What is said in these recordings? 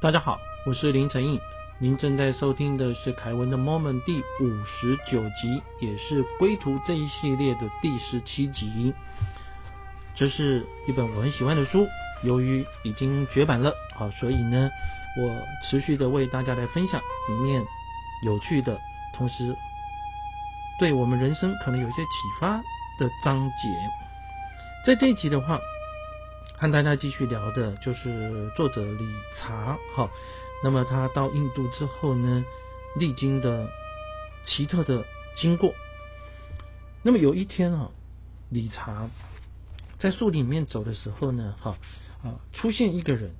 大家好，我是林承义，您正在收听的是凯文的 Moment 第五十九集，也是归途这一系列的第十七集。这是一本我很喜欢的书，由于已经绝版了，好，所以呢，我持续的为大家来分享里面有趣的，同时对我们人生可能有一些启发的章节。在这一集的话。和大家继续聊的就是作者理查，哈，那么他到印度之后呢，历经的奇特的经过。那么有一天啊，理查在树林里面走的时候呢，哈啊，出现一个人。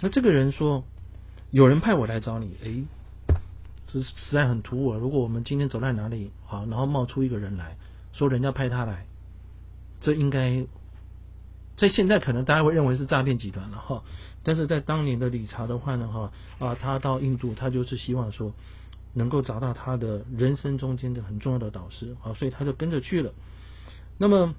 那这个人说：“有人派我来找你。”哎，这实在很突兀。如果我们今天走在哪里，好，然后冒出一个人来说人家派他来，这应该。在现在可能大家会认为是诈骗集团了哈，但是在当年的理查的话呢哈啊，他到印度，他就是希望说能够找到他的人生中间的很重要的导师啊，所以他就跟着去了。那么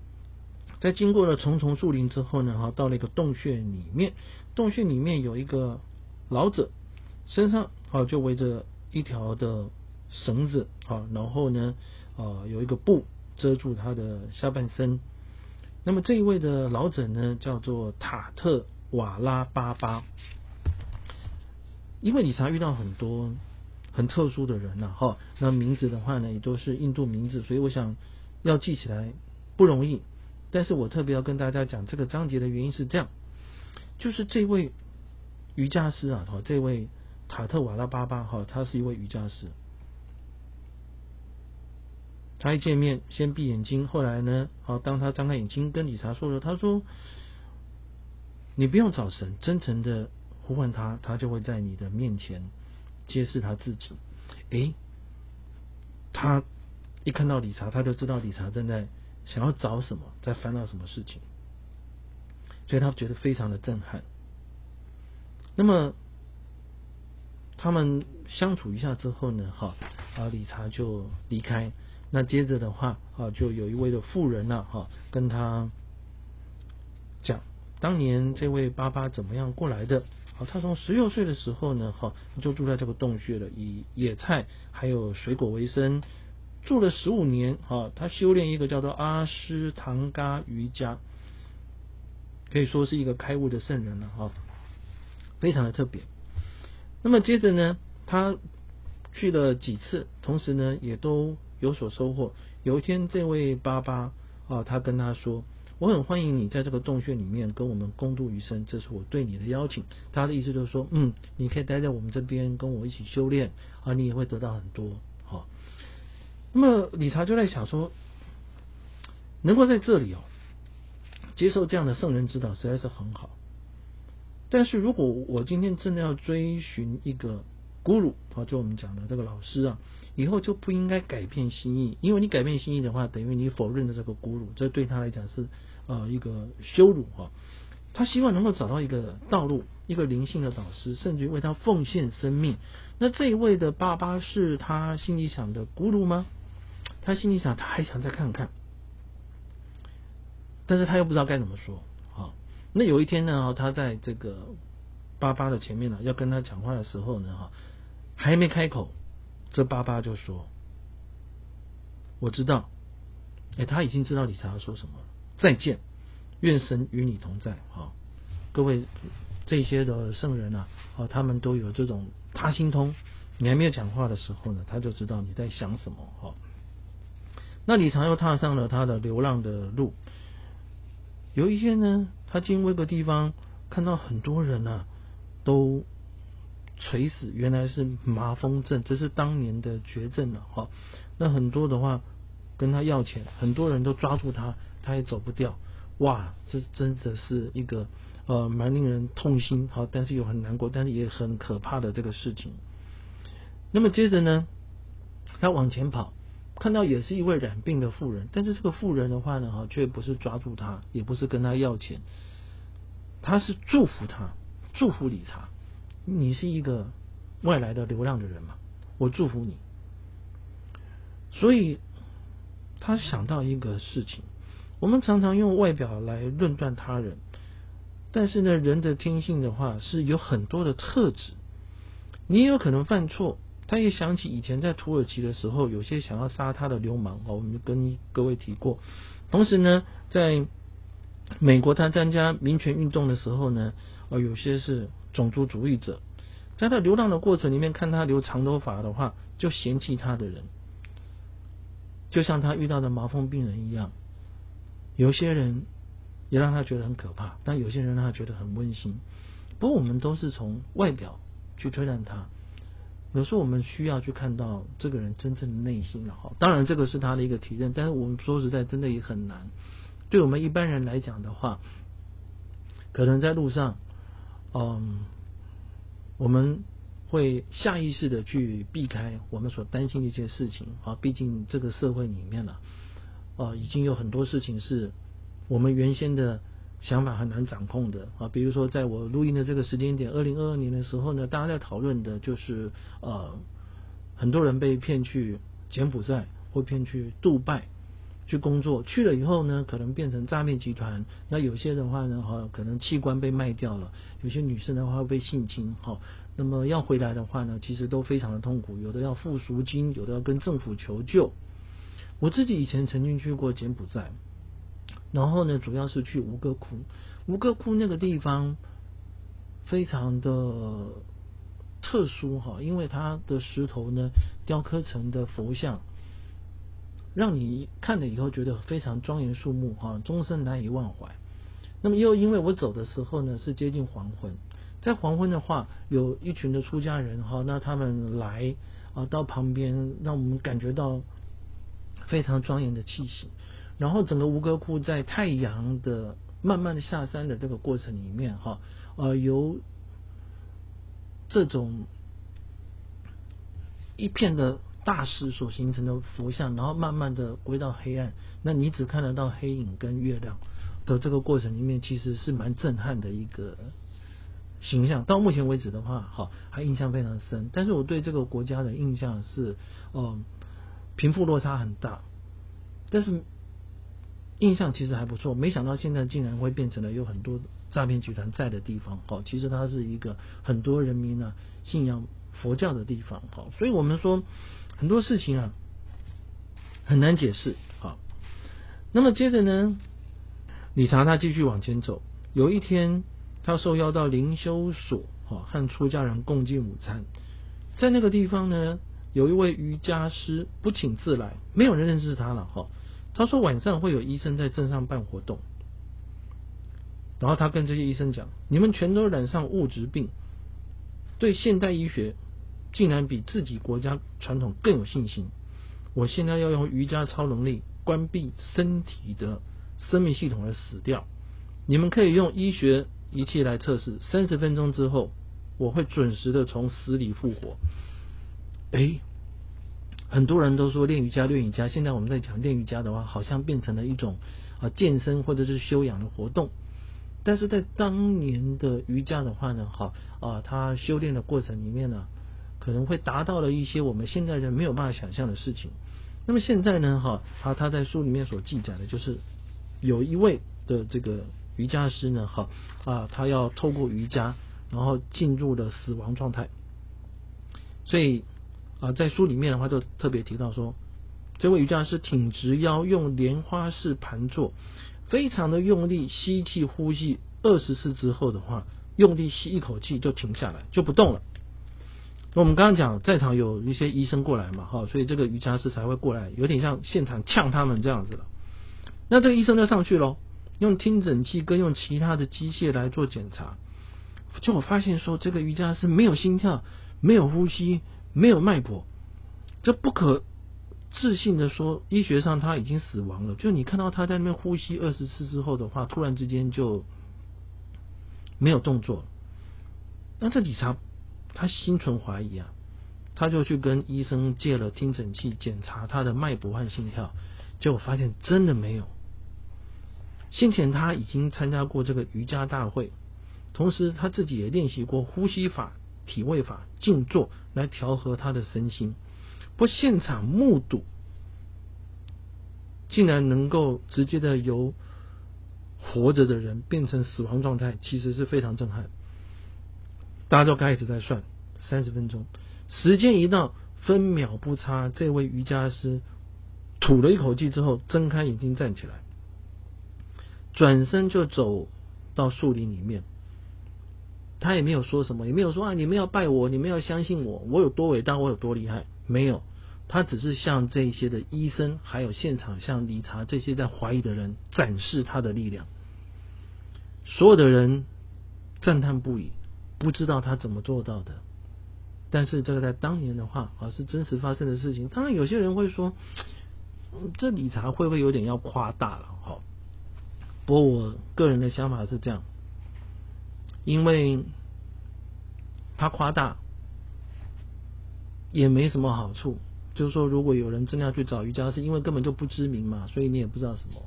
在经过了重重树林之后呢哈，到了一个洞穴里面，洞穴里面有一个老者，身上啊就围着一条的绳子啊，然后呢啊有一个布遮住他的下半身。那么这一位的老者呢，叫做塔特瓦拉巴巴。因为理查遇到很多很特殊的人呐，哈，那名字的话呢，也都是印度名字，所以我想要记起来不容易。但是我特别要跟大家讲这个章节的原因是这样，就是这位瑜伽师啊，哈，这位塔特瓦拉巴巴，哈，他是一位瑜伽师。他一见面，先闭眼睛，后来呢，好，当他张开眼睛跟理查说了，他说：“你不用找神，真诚的呼唤他，他就会在你的面前揭示他自己。”诶，他一看到理查，他就知道理查正在想要找什么，在烦恼什么事情，所以他觉得非常的震撼。那么他们相处一下之后呢，哈，啊，理查就离开。那接着的话啊，就有一位的妇人呢，哈，跟他讲，当年这位爸爸怎么样过来的？好，他从十六岁的时候呢，哈，就住在这个洞穴了，以野菜还有水果为生，住了十五年，哈，他修炼一个叫做阿斯唐嘎瑜伽，可以说是一个开悟的圣人了，哈，非常的特别。那么接着呢，他去了几次，同时呢，也都。有所收获。有一天，这位爸爸啊，他跟他说：“我很欢迎你在这个洞穴里面跟我们共度余生，这是我对你的邀请。”他的意思就是说：“嗯，你可以待在我们这边，跟我一起修炼啊，你也会得到很多。”好，那么理查就在想说，能够在这里哦，接受这样的圣人指导，实在是很好。但是如果我今天真的要追寻一个，咕噜，好，就我们讲的这个老师啊，以后就不应该改变心意，因为你改变心意的话，等于你否认了这个咕噜，这对他来讲是呃一个羞辱哈。他希望能够找到一个道路，一个灵性的导师，甚至于为他奉献生命。那这一位的爸爸是他心里想的咕噜吗？他心里想，他还想再看看，但是他又不知道该怎么说啊。那有一天呢，他在这个爸爸的前面呢，要跟他讲话的时候呢，哈。还没开口，这爸爸就说：“我知道，哎，他已经知道理查要说什么了。再见，愿神与你同在。”哈，各位这些的圣人啊，啊，他们都有这种他心通。你还没有讲话的时候呢，他就知道你在想什么。哈，那理查又踏上了他的流浪的路。有一天呢，他经过一个地方，看到很多人啊，都。垂死，原来是麻风症，这是当年的绝症了哈。那很多的话跟他要钱，很多人都抓住他，他也走不掉。哇，这真的是一个呃蛮令人痛心好，但是又很难过，但是也很可怕的这个事情。那么接着呢，他往前跑，看到也是一位染病的妇人，但是这个妇人的话呢，哈，却不是抓住他，也不是跟他要钱，他是祝福他，祝福理查。你是一个外来的流浪的人嘛？我祝福你。所以他想到一个事情：我们常常用外表来论断他人，但是呢，人的天性的话是有很多的特质，你也有可能犯错。他也想起以前在土耳其的时候，有些想要杀他的流氓哦，我们跟各位提过。同时呢，在美国他参加民权运动的时候呢，哦，有些是种族主义者，在他流浪的过程里面，看他留长头发的话，就嫌弃他的人，就像他遇到的麻风病人一样。有些人也让他觉得很可怕，但有些人让他觉得很温馨。不过我们都是从外表去推断他。有时候我们需要去看到这个人真正的内心了哈，当然这个是他的一个体认，但是我们说实在真的也很难。对我们一般人来讲的话，可能在路上，嗯，我们会下意识的去避开我们所担心的一些事情啊，毕竟这个社会里面呢，啊，已经有很多事情是我们原先的。想法很难掌控的啊，比如说在我录音的这个时间点，二零二二年的时候呢，大家在讨论的就是呃，很多人被骗去柬埔寨或骗去杜拜去工作，去了以后呢，可能变成诈骗集团。那有些的话呢，哈，可能器官被卖掉了；有些女生的话被性侵，哈，那么要回来的话呢，其实都非常的痛苦，有的要付赎金，有的要跟政府求救。我自己以前曾经去过柬埔寨。然后呢，主要是去吴哥窟。吴哥窟那个地方非常的特殊哈，因为它的石头呢雕刻成的佛像，让你看了以后觉得非常庄严肃穆哈，终身难以忘怀。那么又因为我走的时候呢是接近黄昏，在黄昏的话，有一群的出家人哈，那他们来啊到旁边，让我们感觉到非常庄严的气息。然后整个吴哥窟在太阳的慢慢的下山的这个过程里面，哈，呃，由这种一片的大石所形成的佛像，然后慢慢的归到黑暗，那你只看得到黑影跟月亮的这个过程里面，其实是蛮震撼的一个形象。到目前为止的话，哈，还印象非常深。但是我对这个国家的印象是，嗯，贫富落差很大，但是。印象其实还不错，没想到现在竟然会变成了有很多诈骗集团在的地方。好，其实它是一个很多人民呢信仰佛教的地方。好，所以我们说很多事情啊很难解释。好，那么接着呢，理查他继续往前走。有一天，他受邀到灵修所，哈，和出家人共进午餐。在那个地方呢，有一位瑜伽师不请自来，没有人认识他了。哈。他说晚上会有医生在镇上办活动，然后他跟这些医生讲：“你们全都染上物质病，对现代医学竟然比自己国家传统更有信心。我现在要用瑜伽超能力关闭身体的生命系统而死掉。你们可以用医学仪器来测试，三十分钟之后我会准时的从死里复活。”哎。很多人都说练瑜伽练瑜伽，现在我们在讲练瑜伽的话，好像变成了一种啊健身或者是修养的活动。但是在当年的瑜伽的话呢，好啊，他修炼的过程里面呢，可能会达到了一些我们现在人没有办法想象的事情。那么现在呢，哈，他他在书里面所记载的就是有一位的这个瑜伽师呢，哈啊，他要透过瑜伽，然后进入了死亡状态，所以。啊，在书里面的话，就特别提到说，这位瑜伽师挺直腰，用莲花式盘坐，非常的用力吸气呼吸二十次之后的话，用力吸一口气就停下来，就不动了。我们刚刚讲，在场有一些医生过来嘛，哈，所以这个瑜伽师才会过来，有点像现场呛他们这样子了。那这个医生就上去喽，用听诊器跟用其他的机械来做检查，就我发现说，这个瑜伽师没有心跳，没有呼吸。没有脉搏，这不可置信的说，医学上他已经死亡了。就你看到他在那边呼吸二十次之后的话，突然之间就没有动作。那这理查他心存怀疑啊，他就去跟医生借了听诊器检查他的脉搏和心跳，结果发现真的没有。先前他已经参加过这个瑜伽大会，同时他自己也练习过呼吸法。体位法静坐来调和他的身心，不现场目睹，竟然能够直接的由活着的人变成死亡状态，其实是非常震撼。大家都开始在算三十分钟，时间一到，分秒不差，这位瑜伽师吐了一口气之后，睁开眼睛站起来，转身就走到树林里面。他也没有说什么，也没有说啊，你们要拜我，你们要相信我，我有多伟大，我有多厉害，没有。他只是向这些的医生，还有现场向理查这些在怀疑的人展示他的力量。所有的人赞叹不已，不知道他怎么做到的。但是这个在当年的话啊，是真实发生的事情。当然，有些人会说，这理查会不会有点要夸大了？哈，不过我个人的想法是这样，因为他夸大也没什么好处。就是说，如果有人真的要去找瑜伽师，因为根本就不知名嘛，所以你也不知道什么，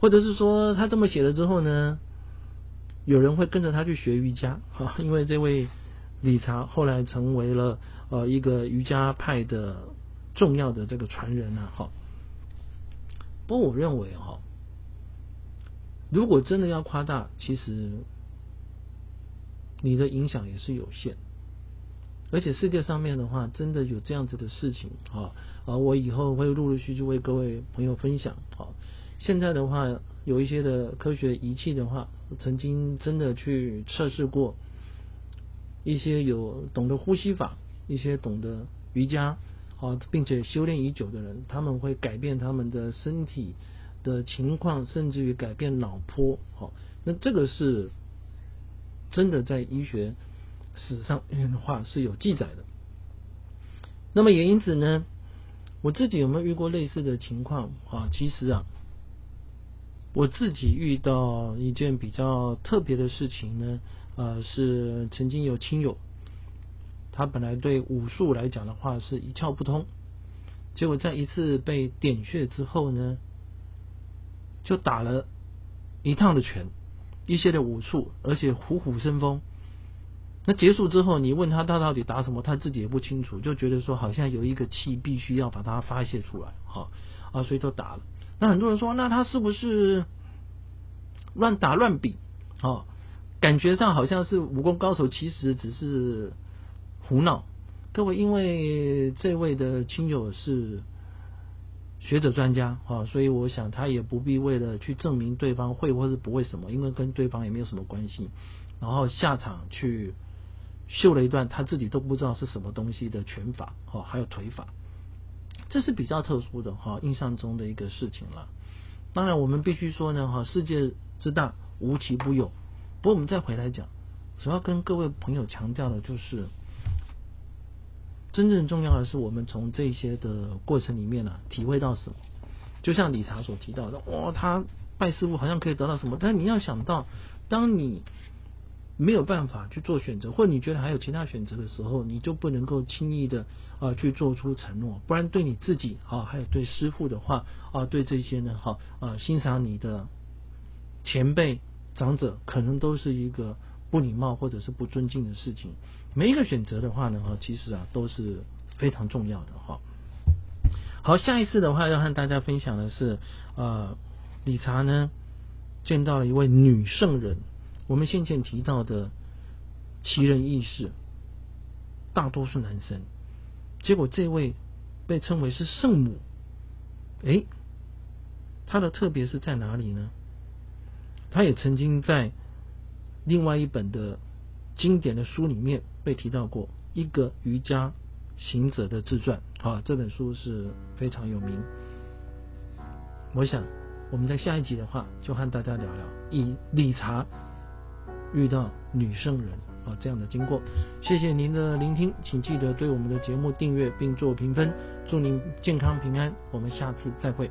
或者是说他这么写了之后呢，有人会跟着他去学瑜伽，哈，因为这位理查后来成为了呃一个瑜伽派的重要的这个传人啊，哈。不过我认为哈，如果真的要夸大，其实你的影响也是有限。而且世界上面的话，真的有这样子的事情啊！啊，我以后会陆陆续续为各位朋友分享。好，现在的话，有一些的科学仪器的话，曾经真的去测试过一些有懂得呼吸法、一些懂得瑜伽啊，并且修炼已久的人，他们会改变他们的身体的情况，甚至于改变脑波。好，那这个是真的在医学。史上的话是有记载的，那么也因此呢，我自己有没有遇过类似的情况啊？其实啊，我自己遇到一件比较特别的事情呢，呃，是曾经有亲友，他本来对武术来讲的话是一窍不通，结果在一次被点穴之后呢，就打了一趟的拳，一些的武术，而且虎虎生风。那结束之后，你问他他到底打什么，他自己也不清楚，就觉得说好像有一个气必须要把它发泄出来，好啊，所以就打了。那很多人说，那他是不是乱打乱比？哦，感觉上好像是武功高手，其实只是胡闹。各位，因为这位的亲友是学者专家啊，所以我想他也不必为了去证明对方会或是不会什么，因为跟对方也没有什么关系，然后下场去。秀了一段他自己都不知道是什么东西的拳法，哦，还有腿法，这是比较特殊的哈，印象中的一个事情了。当然，我们必须说呢，哈，世界之大，无奇不有。不过，我们再回来讲，主要跟各位朋友强调的就是，真正重要的是我们从这些的过程里面呢，体会到什么。就像理查所提到的，哇，他拜师傅好像可以得到什么，但你要想到，当你。没有办法去做选择，或者你觉得还有其他选择的时候，你就不能够轻易的啊去做出承诺，不然对你自己啊，还有对师傅的话啊，对这些呢，哈啊欣赏你的前辈长者，可能都是一个不礼貌或者是不尊敬的事情。每一个选择的话呢，哈，其实啊都是非常重要的哈。好，下一次的话要和大家分享的是，呃，理查呢见到了一位女圣人。我们先前提到的奇人异事，大多数男生，结果这位被称为是圣母，哎，他的特别是在哪里呢？他也曾经在另外一本的经典的书里面被提到过，一个瑜伽行者的自传啊，这本书是非常有名。我想我们在下一集的话，就和大家聊聊以理查。遇到女圣人啊，这样的经过，谢谢您的聆听，请记得对我们的节目订阅并做评分，祝您健康平安，我们下次再会。